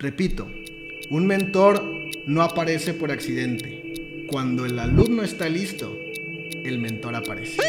Repito, un mentor no aparece por accidente. Cuando el alumno está listo, el mentor aparece.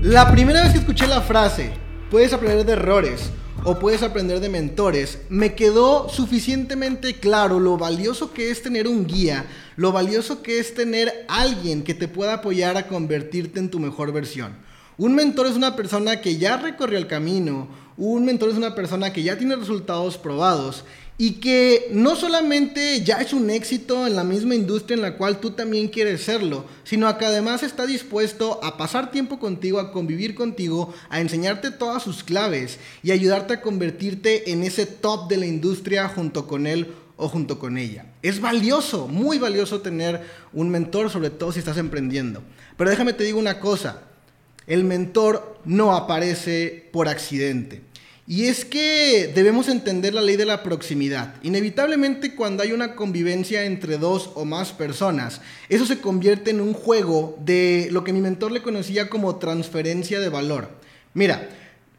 La primera vez que escuché la frase, puedes aprender de errores o puedes aprender de mentores, me quedó suficientemente claro lo valioso que es tener un guía, lo valioso que es tener alguien que te pueda apoyar a convertirte en tu mejor versión. Un mentor es una persona que ya recorrió el camino, un mentor es una persona que ya tiene resultados probados y que no solamente ya es un éxito en la misma industria en la cual tú también quieres serlo, sino que además está dispuesto a pasar tiempo contigo, a convivir contigo, a enseñarte todas sus claves y ayudarte a convertirte en ese top de la industria junto con él o junto con ella. Es valioso, muy valioso tener un mentor, sobre todo si estás emprendiendo. Pero déjame te digo una cosa, el mentor no aparece por accidente. Y es que debemos entender la ley de la proximidad. Inevitablemente cuando hay una convivencia entre dos o más personas, eso se convierte en un juego de lo que mi mentor le conocía como transferencia de valor. Mira,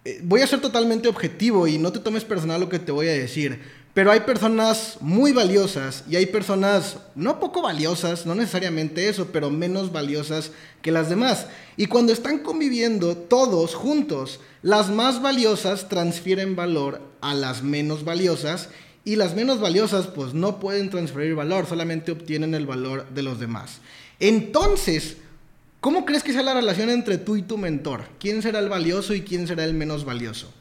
eh, voy a ser totalmente objetivo y no te tomes personal lo que te voy a decir, pero hay personas muy valiosas y hay personas no poco valiosas, no necesariamente eso, pero menos valiosas que las demás. Y cuando están conviviendo todos juntos, las más valiosas transfieren valor a las menos valiosas y las menos valiosas pues no pueden transferir valor, solamente obtienen el valor de los demás. Entonces, ¿cómo crees que sea la relación entre tú y tu mentor? ¿Quién será el valioso y quién será el menos valioso?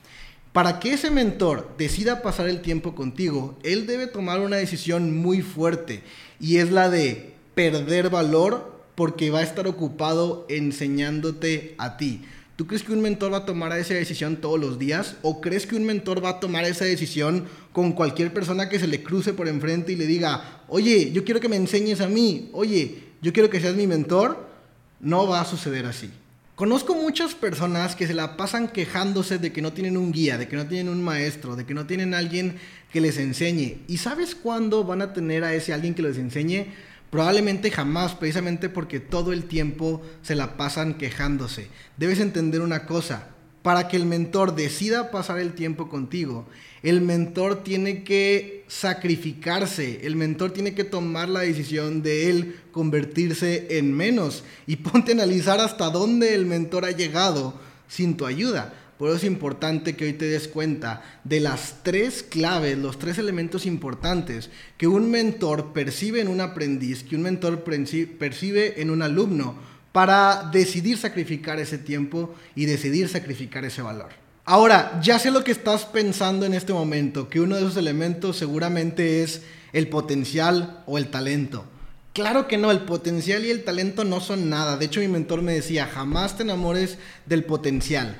Para que ese mentor decida pasar el tiempo contigo, él debe tomar una decisión muy fuerte y es la de perder valor porque va a estar ocupado enseñándote a ti. ¿Tú crees que un mentor va a tomar esa decisión todos los días? ¿O crees que un mentor va a tomar esa decisión con cualquier persona que se le cruce por enfrente y le diga, oye, yo quiero que me enseñes a mí, oye, yo quiero que seas mi mentor? No va a suceder así. Conozco muchas personas que se la pasan quejándose de que no tienen un guía, de que no tienen un maestro, de que no tienen alguien que les enseñe. ¿Y sabes cuándo van a tener a ese alguien que les enseñe? Probablemente jamás, precisamente porque todo el tiempo se la pasan quejándose. Debes entender una cosa, para que el mentor decida pasar el tiempo contigo, el mentor tiene que sacrificarse, el mentor tiene que tomar la decisión de él convertirse en menos. Y ponte a analizar hasta dónde el mentor ha llegado sin tu ayuda. Por eso es importante que hoy te des cuenta de las tres claves, los tres elementos importantes que un mentor percibe en un aprendiz, que un mentor percibe en un alumno para decidir sacrificar ese tiempo y decidir sacrificar ese valor. Ahora, ya sé lo que estás pensando en este momento, que uno de esos elementos seguramente es el potencial o el talento. Claro que no, el potencial y el talento no son nada. De hecho, mi mentor me decía, jamás te enamores del potencial.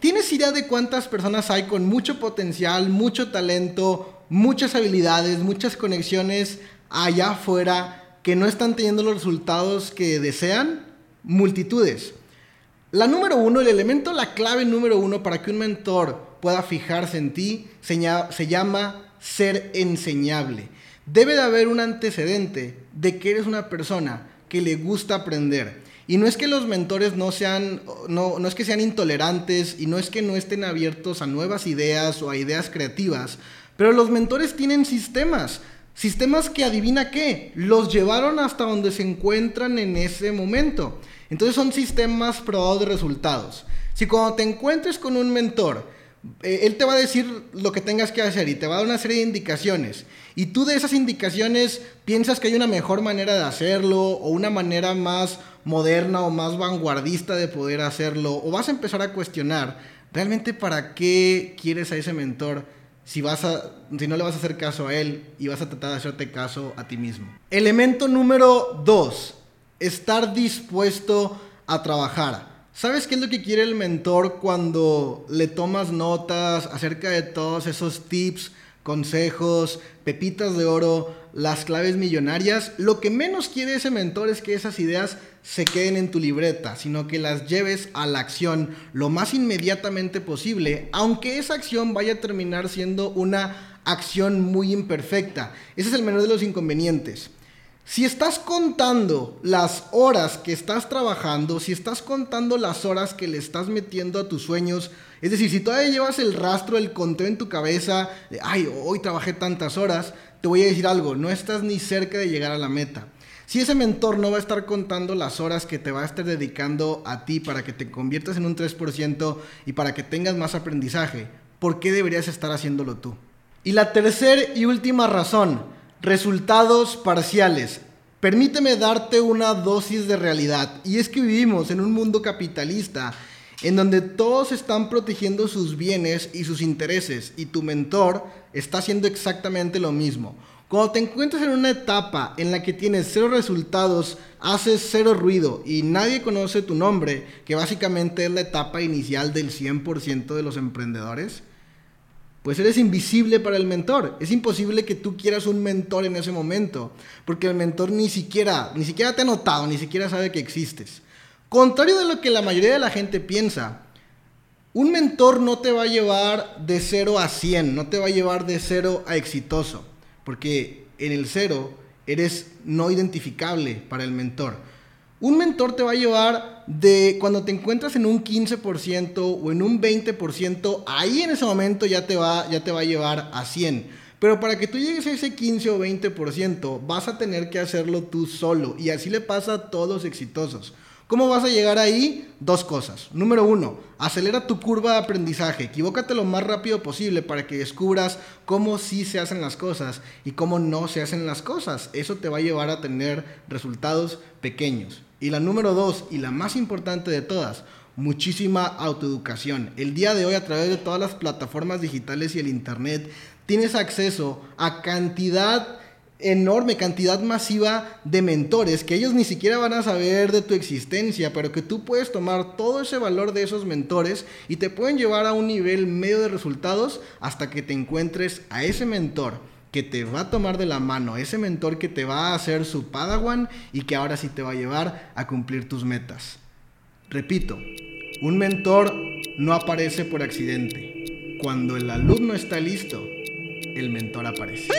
¿Tienes idea de cuántas personas hay con mucho potencial, mucho talento, muchas habilidades, muchas conexiones allá afuera que no están teniendo los resultados que desean? Multitudes. La número uno, el elemento, la clave número uno para que un mentor pueda fijarse en ti se, llama ser enseñable. Debe de haber un antecedente de que eres una persona que le gusta aprender. Y no es que los mentores no sean, no, no es que sean intolerantes y no es que no estén abiertos a nuevas ideas o a ideas creativas, pero los mentores tienen sistemas. Sistemas que adivina qué, los llevaron hasta donde se encuentran en ese momento. Entonces son sistemas probados de resultados. Si cuando te encuentres con un mentor, eh, él te va a decir lo que tengas que hacer y te va a dar una serie de indicaciones, y tú de esas indicaciones piensas que hay una mejor manera de hacerlo o una manera más moderna o más vanguardista de poder hacerlo, o vas a empezar a cuestionar, ¿realmente para qué quieres a ese mentor? si, vas a, si no le vas a hacer caso a él y vas a tratar de hacerte caso a ti mismo. Elemento número dos, estar dispuesto a trabajar. ¿Sabes qué es lo que quiere el mentor cuando le tomas notas acerca de todos esos tips, consejos, pepitas de oro, las claves millonarias? Lo que menos quiere ese mentor es que esas ideas se queden en tu libreta, sino que las lleves a la acción lo más inmediatamente posible, aunque esa acción vaya a terminar siendo una acción muy imperfecta. Ese es el menor de los inconvenientes. Si estás contando las horas que estás trabajando, si estás contando las horas que le estás metiendo a tus sueños, es decir, si todavía llevas el rastro, el conteo en tu cabeza, de, ay, hoy trabajé tantas horas, te voy a decir algo, no estás ni cerca de llegar a la meta. Si ese mentor no va a estar contando las horas que te va a estar dedicando a ti para que te conviertas en un 3% y para que tengas más aprendizaje, ¿por qué deberías estar haciéndolo tú? Y la tercera y última razón, Resultados parciales. Permíteme darte una dosis de realidad. Y es que vivimos en un mundo capitalista en donde todos están protegiendo sus bienes y sus intereses y tu mentor está haciendo exactamente lo mismo. Cuando te encuentras en una etapa en la que tienes cero resultados, haces cero ruido y nadie conoce tu nombre, que básicamente es la etapa inicial del 100% de los emprendedores, pues eres invisible para el mentor. Es imposible que tú quieras un mentor en ese momento, porque el mentor ni siquiera, ni siquiera te ha notado, ni siquiera sabe que existes. Contrario de lo que la mayoría de la gente piensa, un mentor no te va a llevar de 0 a 100, no te va a llevar de 0 a exitoso, porque en el 0 eres no identificable para el mentor. Un mentor te va a llevar de cuando te encuentras en un 15% o en un 20%, ahí en ese momento ya te va, ya te va a llevar a 100. Pero para que tú llegues a ese 15 o 20%, vas a tener que hacerlo tú solo. Y así le pasa a todos exitosos. ¿Cómo vas a llegar ahí? Dos cosas. Número uno, acelera tu curva de aprendizaje. Equivócate lo más rápido posible para que descubras cómo sí se hacen las cosas y cómo no se hacen las cosas. Eso te va a llevar a tener resultados pequeños. Y la número dos, y la más importante de todas, muchísima autoeducación. El día de hoy a través de todas las plataformas digitales y el Internet tienes acceso a cantidad enorme cantidad masiva de mentores que ellos ni siquiera van a saber de tu existencia, pero que tú puedes tomar todo ese valor de esos mentores y te pueden llevar a un nivel medio de resultados hasta que te encuentres a ese mentor que te va a tomar de la mano, ese mentor que te va a hacer su padawan y que ahora sí te va a llevar a cumplir tus metas. Repito, un mentor no aparece por accidente. Cuando el alumno está listo, el mentor aparece.